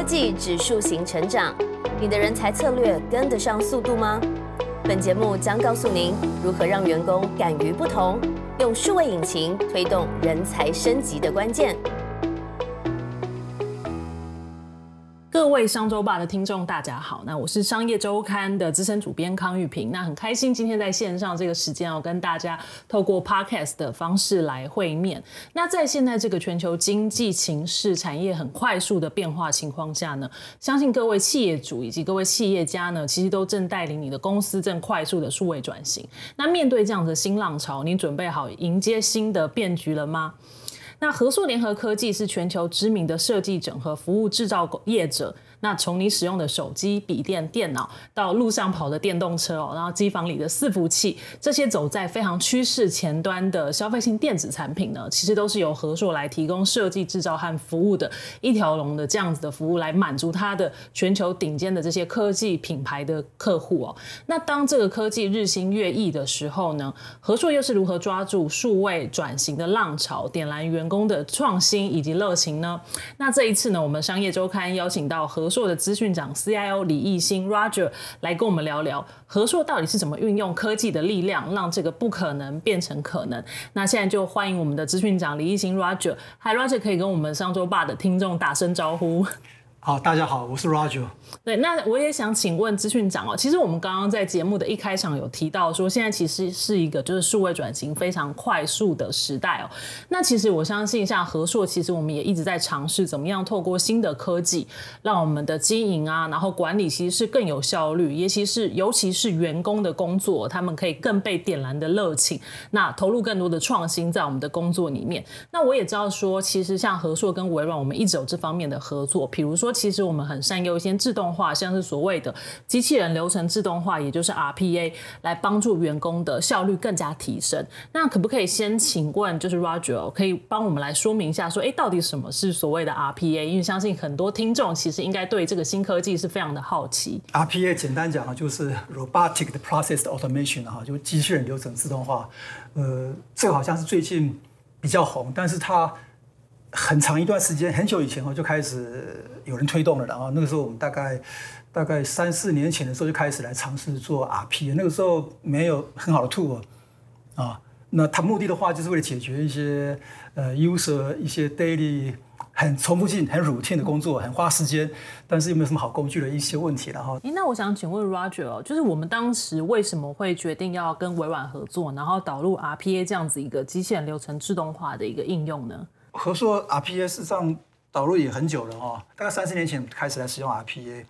科技指数型成长，你的人才策略跟得上速度吗？本节目将告诉您如何让员工敢于不同，用数位引擎推动人才升级的关键。各位商周吧的听众，大家好。那我是商业周刊的资深主编康玉平。那很开心今天在线上这个时间要跟大家透过 podcast 的方式来会面。那在现在这个全球经济情势、产业很快速的变化情况下呢，相信各位企业主以及各位企业家呢，其实都正带领你的公司正快速的数位转型。那面对这样的新浪潮，你准备好迎接新的变局了吗？那和硕联合科技是全球知名的设计整合服务制造业者。那从你使用的手机、笔电、电脑，到路上跑的电动车哦，然后机房里的伺服器，这些走在非常趋势前端的消费性电子产品呢，其实都是由和硕来提供设计、制造和服务的一条龙的这样子的服务，来满足它的全球顶尖的这些科技品牌的客户哦。那当这个科技日新月异的时候呢，和硕又是如何抓住数位转型的浪潮，点燃员工的创新以及热情呢？那这一次呢，我们商业周刊邀请到和硕的资讯长 CIO 李义兴 Roger 来跟我们聊聊合硕到底是怎么运用科技的力量，让这个不可能变成可能。那现在就欢迎我们的资讯长李义兴 Roger，Hi Roger，可以跟我们上周八的听众打声招呼。好，大家好，我是 Roger。对，那我也想请问资讯长哦，其实我们刚刚在节目的一开场有提到说，现在其实是一个就是数位转型非常快速的时代哦。那其实我相信，像和硕，其实我们也一直在尝试怎么样透过新的科技，让我们的经营啊，然后管理其实是更有效率，尤其是尤其是员工的工作，他们可以更被点燃的热情，那投入更多的创新在我们的工作里面。那我也知道说，其实像和硕跟微软，我们一直有这方面的合作，比如说。其实我们很善用一些自动化，像是所谓的机器人流程自动化，也就是 RPA，来帮助员工的效率更加提升。那可不可以先请问，就是 Roger 可以帮我们来说明一下，说哎，到底什么是所谓的 RPA？因为相信很多听众其实应该对这个新科技是非常的好奇。RPA 简单讲啊，就是 Robotic Process Automation 哈，就机器人流程自动化。呃，这个好像是最近比较红，但是它。很长一段时间，很久以前哦就开始有人推动了，然后那个时候我们大概大概三四年前的时候就开始来尝试做 RP，那个时候没有很好的 tool 啊，那它目的的话就是为了解决一些呃 user 一些 daily 很重复性很 routine 的工作，很花时间，但是又没有什么好工具的一些问题，然后。那我想请问 Roger 哦，就是我们当时为什么会决定要跟微软合作，然后导入 RPA 这样子一个机器人流程自动化的一个应用呢？和硕 RPA 事实上导入也很久了哈，大概三十年前开始来使用 RPA，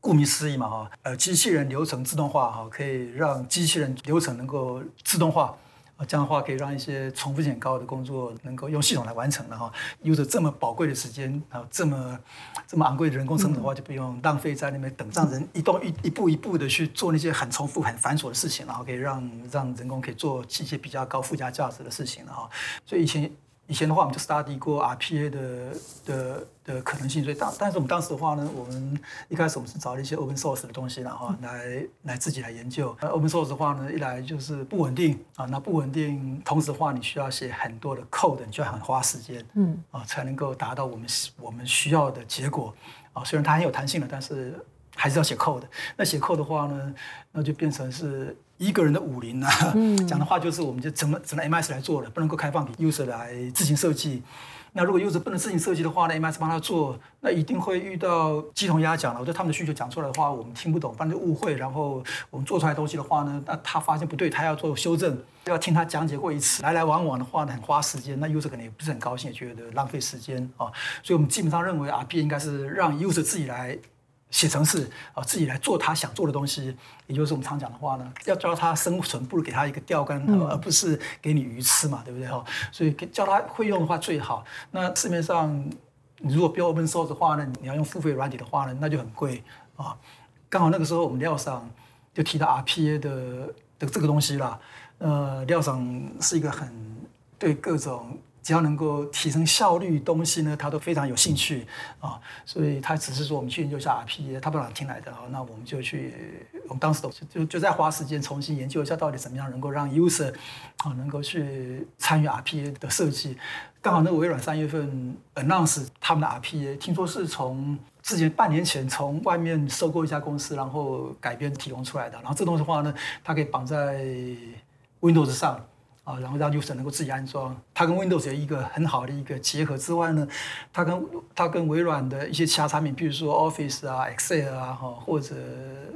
顾名思义嘛哈，呃，机器人流程自动化哈，可以让机器人流程能够自动化，啊，这样的话可以让一些重复性高的工作能够用系统来完成了哈。有着这么宝贵的时间啊，这么这么昂贵的人工成本的话，就不用浪费在那边等，让人一动一一步一步的去做那些很重复、很繁琐的事情，然后可以让让人工可以做一些比较高附加价值的事情了哈。所以以前。以前的话，我们就 study 过 RPA 的的的可能性，所以当但是我们当时的话呢，我们一开始我们是找了一些 open source 的东西，然后来来自己来研究。那 open source 的话呢，一来就是不稳定啊，那不稳定，同时的话你需要写很多的 code，你就要很花时间，嗯啊，才能够达到我们我们需要的结果啊。虽然它很有弹性的，但是还是要写 code。那写 code 的话呢，那就变成是。一个人的武林啊，讲的话就是我们就怎么只能 MS 来做了，不能够开放给 user 来自行设计。那如果 user 不能自行设计的话呢，MS 帮他做，那一定会遇到鸡同鸭讲了。我觉得他们的需求讲出来的话，我们听不懂，反正就误会。然后我们做出来东西的话呢，那他发现不对，他要做修正，要听他讲解过一次，来来往往的话呢，很花时间。那 user 可能也不是很高兴，也觉得浪费时间啊。所以我们基本上认为 RP 应该是让 user 自己来。写程式啊，自己来做他想做的东西，也就是我们常讲的话呢，要教他生存，不如给他一个钓竿，而不是给你鱼吃嘛，对不对哈？所以教他会用的话最好。那市面上你如果标 open source 的话呢，你要用付费软体的话呢，那就很贵啊。刚好那个时候我们廖上就提到 RPA 的的这个东西了。呃，廖上是一个很对各种。只要能够提升效率东西呢，他都非常有兴趣啊，所以他只是说我们去研究一下 RPA，他不哪听来的啊，那我们就去，我们当时都就就在花时间重新研究一下到底怎么样能够让 user 啊能够去参与 RPA 的设计。刚好那个微软三月份 announce 他们的 RPA，听说是从之前半年前从外面收购一家公司，然后改编提供出来的。然后这东西的话呢，它可以绑在 Windows 上。啊，然后让 user 能够自己安装，它跟 Windows 有一个很好的一个结合之外呢，它跟它跟微软的一些其他产品，比如说 Office 啊、Excel 啊，哈，或者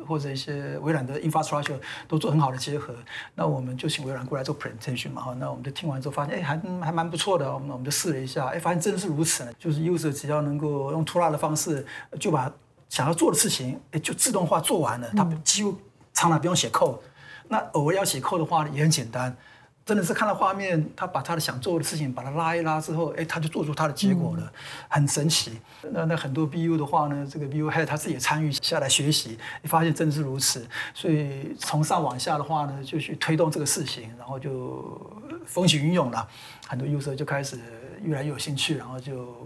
或者一些微软的 infrastructure 都做很好的结合。那我们就请微软过来做 presentation 嘛，哈，那我们就听完之后发现，哎，还还蛮不错的，我们我们就试了一下，哎，发现真的是如此呢，就是 user 只要能够用 t o l a 的方式，就把想要做的事情，哎，就自动化做完了，它几乎常常不用写 code。那偶尔要写 code 的话也很简单。真的是看到画面，他把他的想做的事情把它拉一拉之后，哎，他就做出他的结果了，很神奇。那那很多 BU 的话呢，这个 BU head 他自己也参与下来学习，你发现真的是如此。所以从上往下的话呢，就去推动这个事情，然后就风起云涌了，很多 user 就开始越来越有兴趣，然后就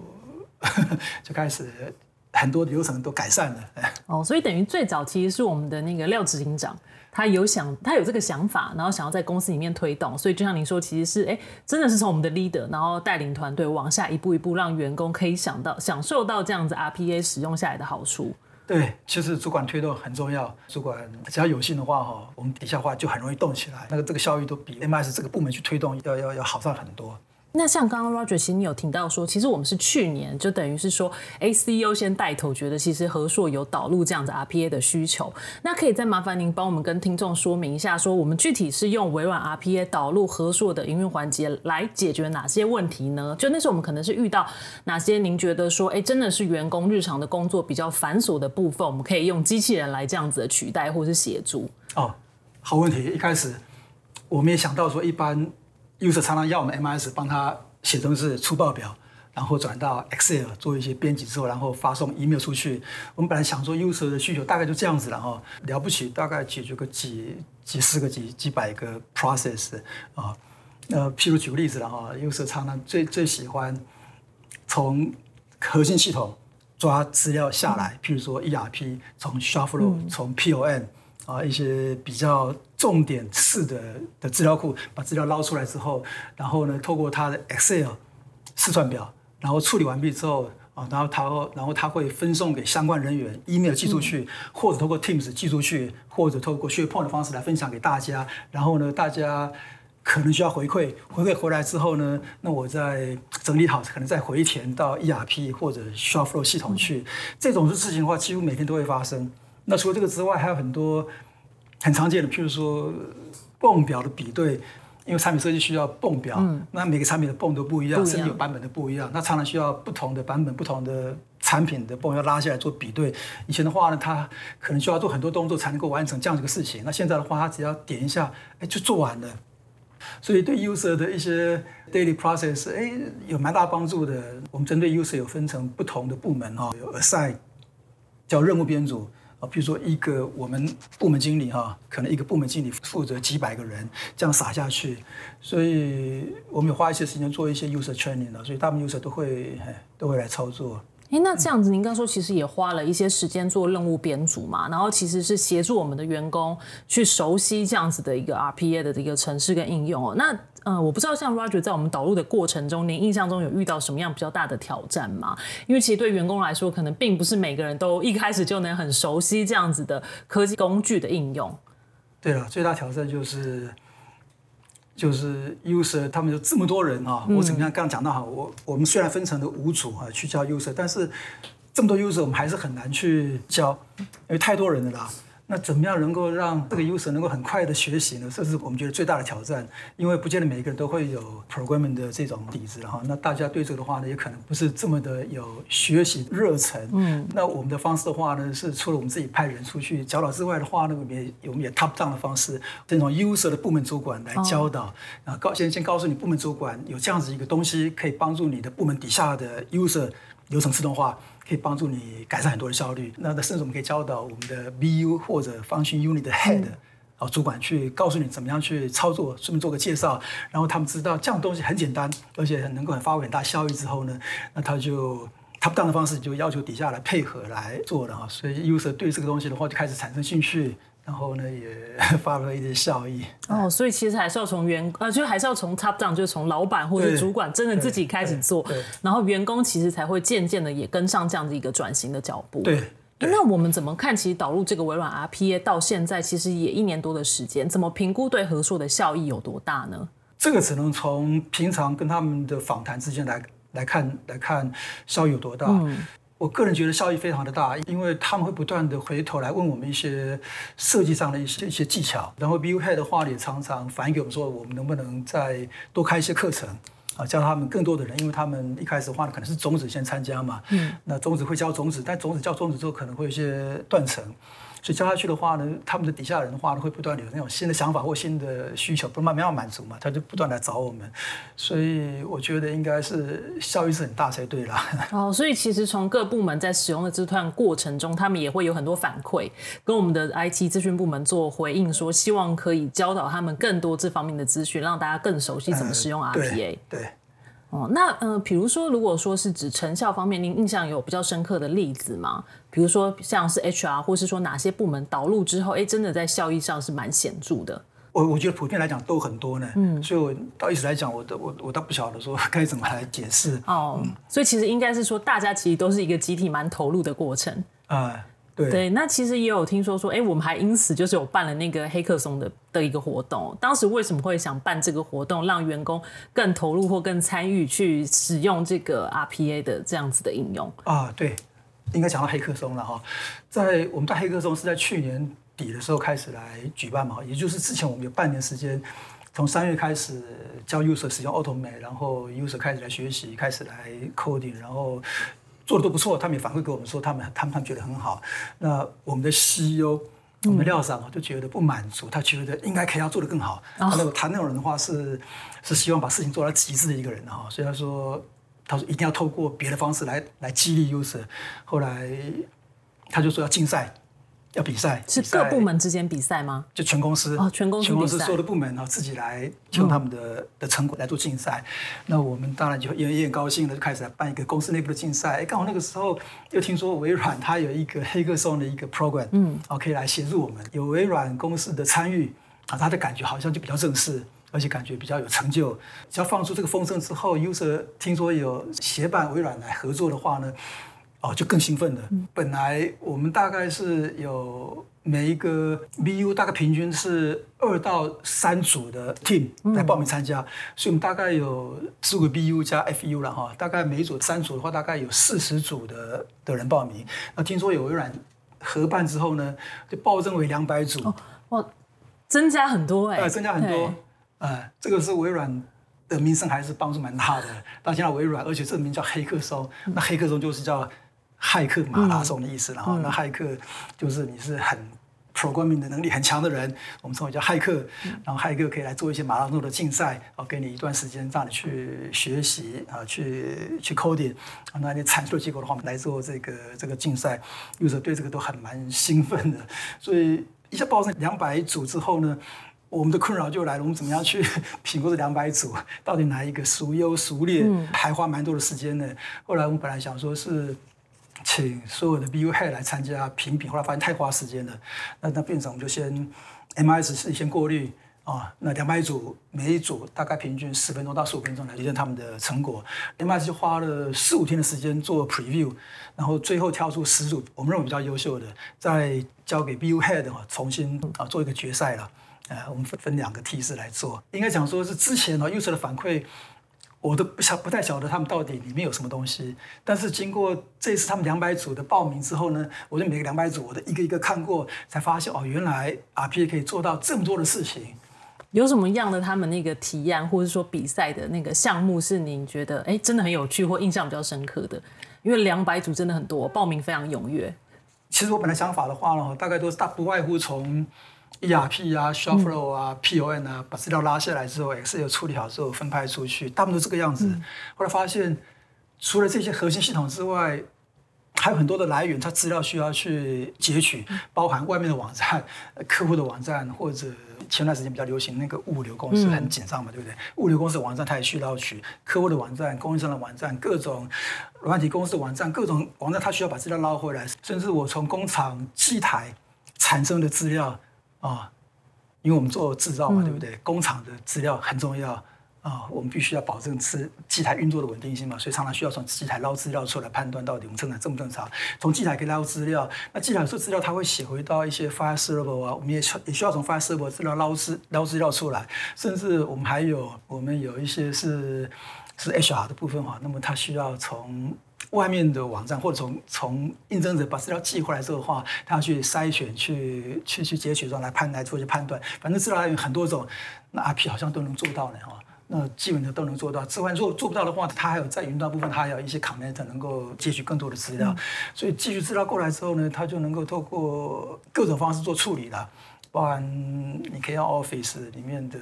就开始很多流程都改善了。哦，所以等于最早其实是我们的那个廖执行长。他有想，他有这个想法，然后想要在公司里面推动，所以就像您说，其实是哎，真的是从我们的 leader，然后带领团队往下一步一步，让员工可以想到享受到这样子 RPA 使用下来的好处。对，其实主管推动很重要，主管只要有心的话哈，我们底下话就很容易动起来，那个这个效率都比 MS 这个部门去推动要要要好上很多。那像刚刚 Roger，其实你有听到说，其实我们是去年就等于是说，ACO 先带头，觉得其实和硕有导入这样子 RPA 的需求。那可以再麻烦您帮我们跟听众说明一下，说我们具体是用微软 RPA 导入和硕的营运环节来解决哪些问题呢？就那时候我们可能是遇到哪些您觉得说，哎，真的是员工日常的工作比较繁琐的部分，我们可以用机器人来这样子的取代或是协助？哦，好问题。一开始我们也想到说，一般。User 常常要我们 MS 帮他写东西出报表，然后转到 Excel 做一些编辑之后，然后发送 email 出去。我们本来想说 user 的需求大概就这样子了哈，了不起大概解决个几几十个几几百个 process 啊。呃，譬如举个例子了哈，user 常常最最喜欢从核心系统抓资料下来，譬如说 ERP 从 Shuffle 从 POM。啊，一些比较重点式的的资料库，把资料捞出来之后，然后呢，透过它的 Excel 试算表，然后处理完毕之后，啊，然后他然后他会分送给相关人员，email 寄出去，或者透过 Teams 寄出去，或者透过 SharePoint 的方式来分享给大家。然后呢，大家可能需要回馈，回馈回来之后呢，那我再整理好，可能再回填到 ERP 或者 ShareFlow 系统去。这种事情的话，几乎每天都会发生。那除了这个之外，还有很多很常见的，譬如说泵表的比对，因为产品设计需要泵表，那每个产品的泵都不一样，甚至有版本的不一样，那常常需要不同的版本、不同的产品的泵要拉下来做比对。以前的话呢，它可能需要做很多动作才能够完成这样一个事情，那现在的话，它只要点一下，哎，就做完了。所以对 user 的一些 daily process，哎，有蛮大帮助的。我们针对 user 有分成不同的部门哈，有 assign 叫任务编组。啊，比如说一个我们部门经理哈，可能一个部门经理负责几百个人，这样撒下去，所以我们有花一些时间做一些 user training 的，所以大部分 user 都会都会来操作。哎，那这样子，您刚说其实也花了一些时间做任务编组嘛，然后其实是协助我们的员工去熟悉这样子的一个 RPA 的一个程式跟应用哦。那呃，我不知道像 Roger 在我们导入的过程中，您印象中有遇到什么样比较大的挑战吗？因为其实对员工来说，可能并不是每个人都一开始就能很熟悉这样子的科技工具的应用。对了，最大挑战就是就是 user 他们有这么多人啊，我怎么样刚刚讲到哈，我我们虽然分成了五组啊去教 user，但是这么多 user 我们还是很难去教，因为太多人了啦。那怎么样能够让这个 user 能够很快的学习呢？这是我们觉得最大的挑战，因为不见得每一个人都会有 programming 的这种底子哈。那大家对这个的话呢，也可能不是这么的有学习热忱。嗯。那我们的方式的话呢，是除了我们自己派人出去教导之外的话呢，我们也我们也 top down 的方式，这种 user 的部门主管来教导，啊，告先先告诉你部门主管有这样子一个东西，可以帮助你的部门底下的 user 流程自动化。可以帮助你改善很多的效率。那那甚至我们可以教导我们的 BU 或者 function unit 的 head 啊主管去告诉你怎么样去操作，顺便做个介绍。然后他们知道这样东西很简单，而且能够很发挥很大效益之后呢，那他就 top down 的方式就要求底下来配合来做了哈。所以 user 对这个东西的话就开始产生兴趣。然后呢也 发挥一点效益。哦，所以其实还是要从员呃，就还是要从 top down，就是从老板或者主管真的自己开始做，然后员工其实才会渐渐的也跟上这样的一个转型的脚步。对。那我们怎么看？其实导入这个微软 RPA 到现在，其实也一年多的时间，怎么评估对合作的效益有多大呢？这个只能从平常跟他们的访谈之间来来看，来看效益有多大。我个人觉得效益非常的大，因为他们会不断的回头来问我们一些设计上的一些一些技巧，然后 BU Head 的话也常常反映给我们说，我们能不能再多开一些课程。啊，教他们更多的人，因为他们一开始的话呢，可能是种子先参加嘛。嗯。那种子会教种子，但种子教种子之后，可能会有一些断层。所以教下去的话呢，他们的底下人的话呢，会不断有那种新的想法或新的需求，不慢慢要满足嘛，他就不断来找我们。所以我觉得应该是效益是很大才对啦。哦，所以其实从各部门在使用的这段过程中，他们也会有很多反馈，跟我们的 IT 资讯部门做回应，说希望可以教导他们更多这方面的资讯，让大家更熟悉怎么使用 RPA。对。哦，那呃，比如说，如果说是指成效方面，您印象有比较深刻的例子吗？比如说像是 HR，或是说哪些部门导入之后，哎，真的在效益上是蛮显著的。我我觉得普遍来讲都很多呢。嗯，所以我到一直来讲，我都我我倒不晓得说 该怎么来解释。哦，所以其实应该是说，大家其实都是一个集体蛮投入的过程。啊。对，那其实也有听说说，哎，我们还因此就是有办了那个黑客松的的一个活动。当时为什么会想办这个活动，让员工更投入或更参与去使用这个 RPA 的这样子的应用？啊，对，应该讲到黑客松了哈。在我们在黑客松是在去年底的时候开始来举办嘛，也就是之前我们有半年时间，从三月开始教 user 使用 Automate，然后 user 开始来学习，开始来 coding，然后。做的都不错，他们也反馈给我们说，他们他们他们觉得很好。那我们的 CEO，我们廖长啊，就觉得不满足，他觉得应该可以要做的更好。那个谈那种人的话，是是希望把事情做到极致的一个人哈。所以他说，他说一定要透过别的方式来来激励 user。后来他就说要竞赛。要比赛是各部门之间比赛吗？就全公司哦，全公司全公司所有的部门然后自己来用他们的的成果来做竞赛。那我们当然就也也很高兴的就开始来办一个公司内部的竞赛。哎，刚好那个时候又听说微软它有一个黑客松的一个 program，嗯，哦，可以来协助我们。有微软公司的参与啊，他的感觉好像就比较正式，而且感觉比较有成就。只要放出这个风声之后，user 听说有协办微软来合作的话呢？哦，就更兴奋了。本来我们大概是有每一个 BU 大概平均是二到三组的 team 来报名参加，所以我们大概有四个 BU 加 FU 了哈。大概每一组三组的话，大概有四十组的的人报名。那听说有微软合办之后呢，就暴增为两百组。哦，增加很多哎，增加很多。哎，这个是微软的名声还是帮助蛮大的。到现在微软，而且这个名叫黑客松，那黑客松就是叫。骇客马拉松的意思，然后那骇客就是你是很 programming 的能力很强的人，我们称为叫骇客。然后骇客可以来做一些马拉松的竞赛，哦，给你一段时间让你去学习啊，去去 coding，那你产出的结果的话，来做这个这个竞赛，user 对这个都很蛮兴奋的。所以一下报上两百组之后呢，我们的困扰就来了，我们怎么样去 评估这两百组到底哪一个孰优孰劣？还花蛮多的时间呢。后来我们本来想说是。请所有的 BU head 来参加评比，后来发现太花时间了，那那变成我们就先 MIS 是先过滤啊，那两百组每一组大概平均十分钟到十五分钟来验证他们的成果，MIS 就花了四五天的时间做 preview，然后最后挑出十组我们认为比较优秀的，再交给 BU head 哈重新啊做一个决赛了，呃，我们分分两个梯次来做，应该讲说是之前呢 user 的反馈。我都不晓不太晓得他们到底里面有什么东西，但是经过这次他们两百组的报名之后呢，我就每个两百组我都一个一个看过，才发现哦，原来 RPA 可以做到这么多的事情。有什么样的他们那个提案，或者说比赛的那个项目是您觉得哎真的很有趣或印象比较深刻的？因为两百组真的很多，报名非常踊跃。其实我本来想法的话呢，大概都是大不外乎从。ERP 啊，Shopflow 啊，PON 啊，把资料拉下来之后，Excel 处理好之后分派出去，大部分都这个样子。后来发现，除了这些核心系统之外，还有很多的来源，它资料需要去截取，包含外面的网站、客户的网站，或者前段时间比较流行那个物流公司很紧张嘛，对不对？物流公司的网站它也需要取，客户的网站、供应商的网站、各种软体公司的网站、各种网站，它需要把资料捞回来。甚至我从工厂机台产生的资料。啊，因为我们做制造嘛，对不对？工厂的资料很重要啊，我们必须要保证是机台运作的稳定性嘛，所以常常需要从机台捞资料出来判断到底我们生产正不正常。从机台可以捞资料，那机台有资料它会写回到一些 file server 啊，我们也也需要从 file server 资料捞资捞资料出来，甚至我们还有我们有一些是是 HR 的部分哈，那么它需要从外面的网站或者从从应征者把资料寄回来之后的话，他要去筛选、去去去截取，然后来判来做一些判断。反正资料来源很多种，那 IP 好像都能做到呢哈。那基本的都能做到。之外，如果做不到的话，它还有在云端部分，它还有一些 connect 能够截取更多的资料。所以寄取资料过来之后呢，它就能够透过各种方式做处理了，包含你可以用 Office 里面的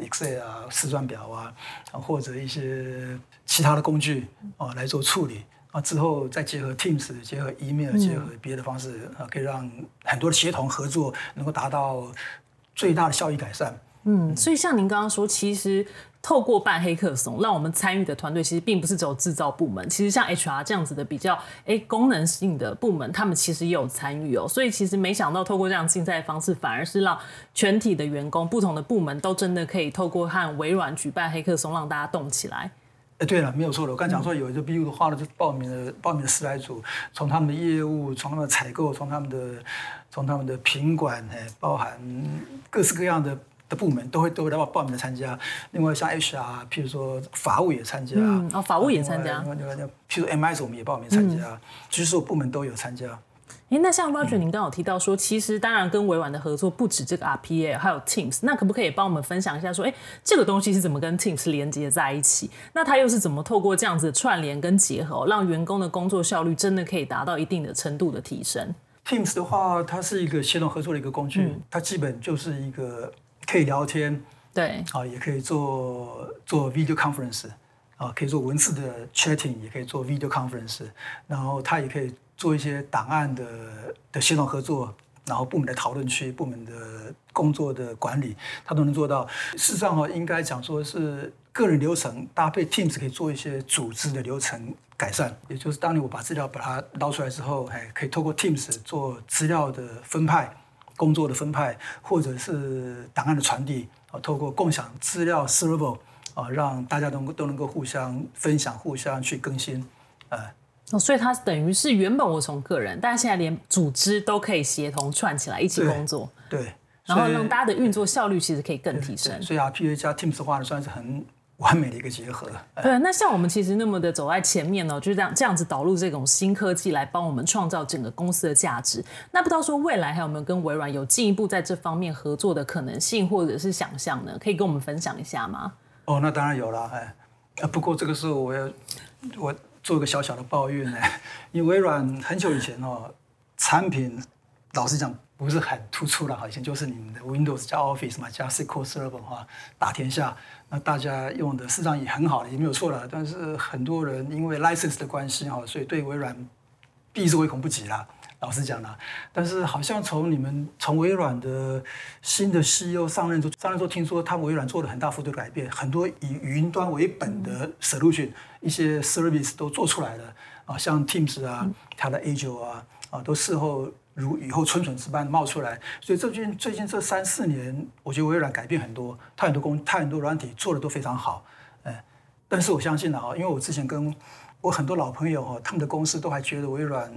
Excel 啊、试算表啊，或者一些。其他的工具啊来做处理啊，之后再结合 Teams、结合 Email、结合别的方式啊，可以让很多的协同合作能够达到最大的效益改善。嗯，所以像您刚刚说，其实透过办黑客松，让我们参与的团队其实并不是只有制造部门，其实像 HR 这样子的比较哎功能性的部门，他们其实也有参与哦。所以其实没想到透过这样竞赛的方式，反而是让全体的员工、不同的部门都真的可以透过和微软举办黑客松，让大家动起来。哎，对了，没有错的。我刚讲说有一个 BU 的话呢，就报名了报名了十来组，从他们的业务，从他们的采购，从他们的从他们的品管，哎，包含各式各样的的部门都会都会来报报名的参加。另外像 HR，譬如说法务也参加，哦，法务也参加。另外，譬如 MIS 我们也报名参加，其实所有部门都有参加。哎，那像 Roger，您刚好提到说，其实当然跟微软的合作不止这个 RPA，还有 Teams。那可不可以帮我们分享一下，说，哎，这个东西是怎么跟 Teams 连接在一起？那它又是怎么透过这样子的串联跟结合，让员工的工作效率真的可以达到一定的程度的提升？Teams 的话，它是一个协同合作的一个工具，它基本就是一个可以聊天，对，啊，也可以做做 video conference，啊，可以做文字的 chatting，也可以做 video conference，然后它也可以。做一些档案的的协同合作，然后部门的讨论区、部门的工作的管理，它都能做到。事实上哈，应该讲说是个人流程搭配 Teams 可以做一些组织的流程改善。也就是当年我把资料把它捞出来之后，哎，可以透过 Teams 做资料的分派、工作的分派，或者是档案的传递啊，透过共享资料 Server 啊，让大家都都能够互相分享、互相去更新，呃。哦，所以它等于是原本我从个人，但是现在连组织都可以协同串起来一起工作，对，然后让大家的运作效率其实可以更提升。所以 RPA 加 Teams 的话呢，算是很完美的一个结合。对，那像我们其实那么的走在前面呢，就是这样这样子导入这种新科技来帮我们创造整个公司的价值。那不知道说未来还有没有跟微软有进一步在这方面合作的可能性或者是想象呢？可以跟我们分享一下吗？哦，那当然有了，哎，啊，不过这个时候我要我。做一个小小的抱怨呢，因为微软很久以前哦，产品老实讲不是很突出了哈，以前就是你们的 Windows 加 Office 嘛，加 SQL Server 哈，打天下，那大家用的事实上也很好了，也没有错了。但是很多人因为 license 的关系哈，所以对微软避之唯恐不及啦。老实讲啦，但是好像从你们从微软的新的 CEO 上任之上任之后，听说他们微软做了很大幅度的改变，很多以云端为本的 solution，一些 service 都做出来了啊，像 Teams 啊，它的 Azure 啊，啊，都事后如雨后春笋之般冒出来。所以最近最近这三四年，我觉得微软改变很多，它很多工，它很多软体做的都非常好，哎，但是我相信了啊，因为我之前跟我很多老朋友哈，他们的公司都还觉得微软。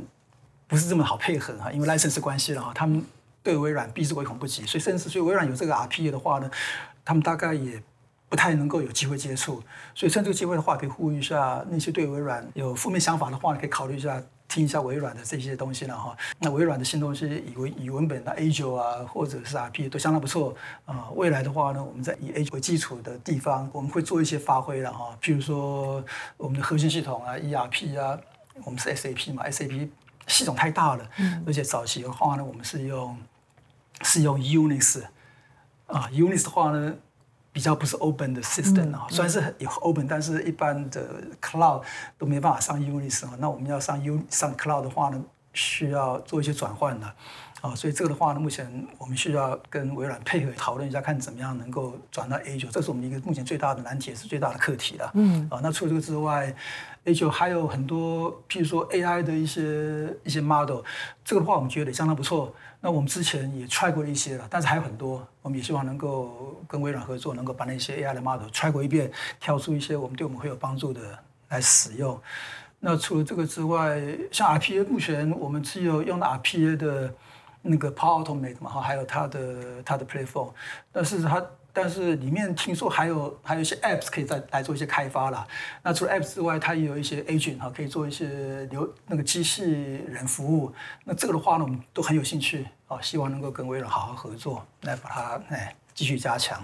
不是这么好配合哈，因为 license 关系了哈，他们对微软避之唯恐不及，所以甚至所以微软有这个 RPA 的话呢，他们大概也不太能够有机会接触。所以趁这个机会的话，可以呼吁一下那些对微软有负面想法的话，可以考虑一下听一下微软的这些东西了哈。那微软的新东西，以为以文本的 Azure 啊，或者是 RPA 都相当不错啊。未来的话呢，我们在以 Azure 为基础的地方，我们会做一些发挥了哈。譬如说我们的核心系统啊，ERP 啊，我们是 SAP 嘛，SAP。系统太大了，而且早期的话呢，我们是用是用 Unix 啊，Unix 的话呢，比较不是 open 的 system 啊，虽然是有 open，但是一般的 cloud 都没办法上 Unix 啊。那我们要上 U 上 cloud 的话呢，需要做一些转换的啊，所以这个的话呢，目前我们需要跟微软配合讨论一下，看怎么样能够转到 A 九，这是我们一个目前最大的难题，也是最大的课题了。嗯，啊，那除了这个之外，A 九还有很多，譬如说 AI 的一些一些 model，这个的话我们觉得也相当不错。那我们之前也 try 过一些了，但是还有很多，我们也希望能够跟微软合作，能够把那些 AI 的 model try 过一遍，挑出一些我们对我们会有帮助的来使用。那除了这个之外，像 RPA，目前我们只有用的 RPA 的那个 Power Automate 嘛，哈，还有它的它的 Platform，但是它但是里面听说还有还有一些 Apps 可以再来做一些开发啦。那除了 Apps 之外，它也有一些 Agent 哈，可以做一些流那个机器人服务。那这个的话呢，我们都很有兴趣啊，希望能够跟微软好好合作，来把它哎继续加强。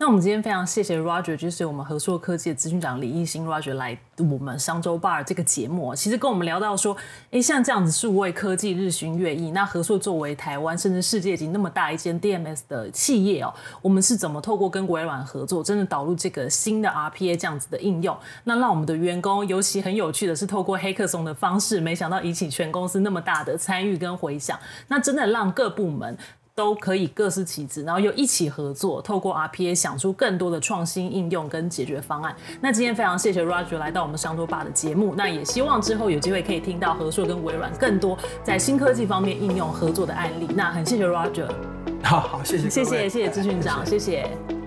那我们今天非常谢谢 Roger，就是我们合硕科技的咨询长李艺兴 Roger 来我们商周 bar 这个节目，其实跟我们聊到说，哎，像这样子数位科技日新月异，那合硕作为台湾甚至世界级那么大一间 DMS 的企业哦，我们是怎么透过跟微软合作，真的导入这个新的 RPA 这样子的应用，那让我们的员工，尤其很有趣的是，透过黑客松的方式，没想到引起全公司那么大的参与跟回响，那真的让各部门。都可以各司其职，然后又一起合作，透过 RPA 想出更多的创新应用跟解决方案。那今天非常谢谢 Roger 来到我们商多爸的节目，那也希望之后有机会可以听到和硕跟微软更多在新科技方面应用合作的案例。那很谢谢 Roger，好好谢谢谢谢谢谢资讯长，谢谢。